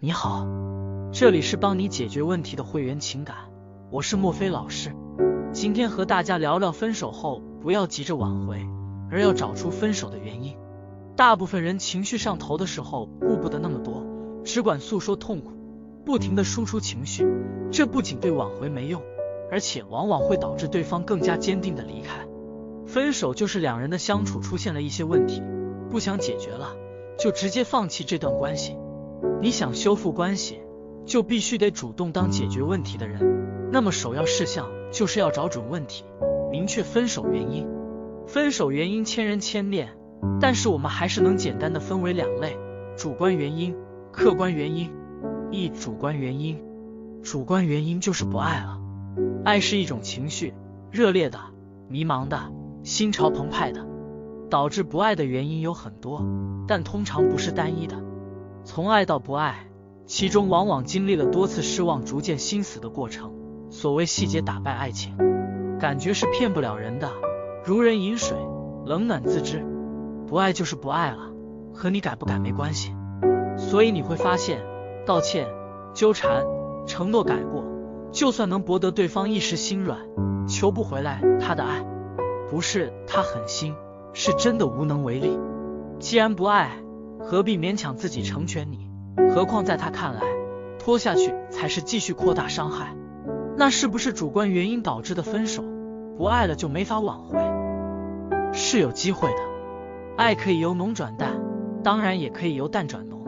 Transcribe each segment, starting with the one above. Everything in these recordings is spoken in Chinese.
你好，这里是帮你解决问题的会员情感，我是墨菲老师。今天和大家聊聊分手后不要急着挽回，而要找出分手的原因。大部分人情绪上头的时候顾不得那么多，只管诉说痛苦，不停的输出情绪，这不仅对挽回没用，而且往往会导致对方更加坚定的离开。分手就是两人的相处出现了一些问题，不想解决了，就直接放弃这段关系。你想修复关系，就必须得主动当解决问题的人。那么首要事项就是要找准问题，明确分手原因。分手原因千人千面，但是我们还是能简单的分为两类：主观原因、客观原因。一、主观原因，主观原因就是不爱了。爱是一种情绪，热烈的、迷茫的、心潮澎湃的。导致不爱的原因有很多，但通常不是单一的。从爱到不爱，其中往往经历了多次失望、逐渐心死的过程。所谓细节打败爱情，感觉是骗不了人的。如人饮水，冷暖自知。不爱就是不爱了，和你改不改没关系。所以你会发现，道歉、纠缠、承诺改过，就算能博得对方一时心软，求不回来他的爱，不是他狠心，是真的无能为力。既然不爱。何必勉强自己成全你？何况在他看来，拖下去才是继续扩大伤害。那是不是主观原因导致的分手？不爱了就没法挽回？是有机会的。爱可以由浓转淡，当然也可以由淡转浓。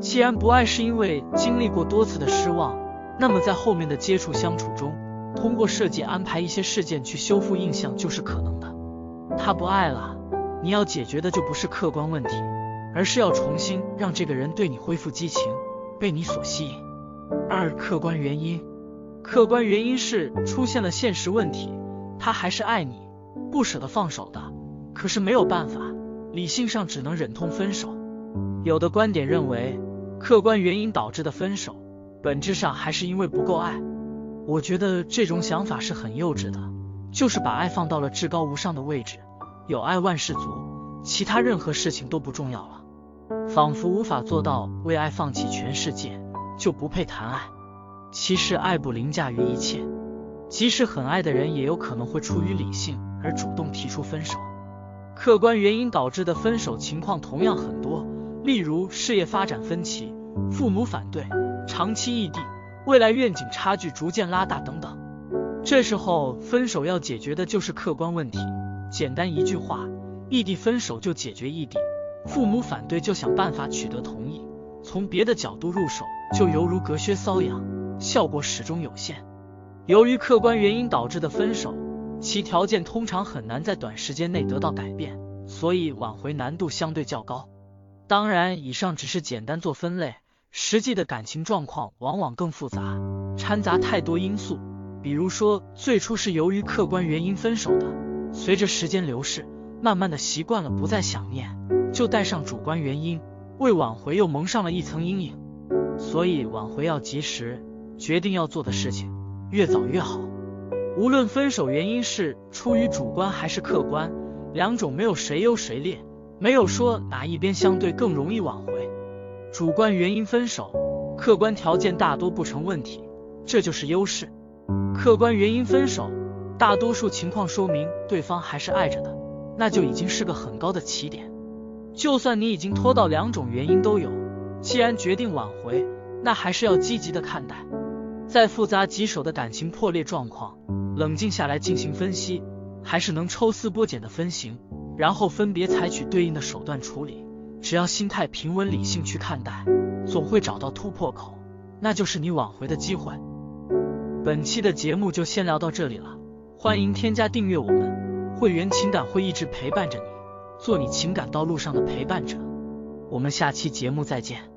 既然不爱是因为经历过多次的失望，那么在后面的接触相处中，通过设计安排一些事件去修复印象就是可能的。他不爱了，你要解决的就不是客观问题。而是要重新让这个人对你恢复激情，被你所吸引。二、客观原因，客观原因是出现了现实问题，他还是爱你，不舍得放手的，可是没有办法，理性上只能忍痛分手。有的观点认为，客观原因导致的分手，本质上还是因为不够爱。我觉得这种想法是很幼稚的，就是把爱放到了至高无上的位置，有爱万事足，其他任何事情都不重要了。仿佛无法做到为爱放弃全世界，就不配谈爱。其实爱不凌驾于一切，即使很爱的人，也有可能会出于理性而主动提出分手。客观原因导致的分手情况同样很多，例如事业发展分歧、父母反对、长期异地、未来愿景差距逐渐拉大等等。这时候分手要解决的就是客观问题，简单一句话，异地分手就解决异地。父母反对就想办法取得同意，从别的角度入手就犹如隔靴搔痒，效果始终有限。由于客观原因导致的分手，其条件通常很难在短时间内得到改变，所以挽回难度相对较高。当然，以上只是简单做分类，实际的感情状况往往更复杂，掺杂太多因素。比如说，最初是由于客观原因分手的，随着时间流逝，慢慢的习惯了，不再想念。就带上主观原因，为挽回又蒙上了一层阴影。所以挽回要及时，决定要做的事情越早越好。无论分手原因是出于主观还是客观，两种没有谁优谁劣，没有说哪一边相对更容易挽回。主观原因分手，客观条件大多不成问题，这就是优势。客观原因分手，大多数情况说明对方还是爱着的，那就已经是个很高的起点。就算你已经拖到两种原因都有，既然决定挽回，那还是要积极的看待。再复杂棘手的感情破裂状况，冷静下来进行分析，还是能抽丝剥茧的分型，然后分别采取对应的手段处理。只要心态平稳、理性去看待，总会找到突破口，那就是你挽回的机会。本期的节目就先聊到这里了，欢迎添加订阅我们，会员情感会一直陪伴着你。做你情感道路上的陪伴者，我们下期节目再见。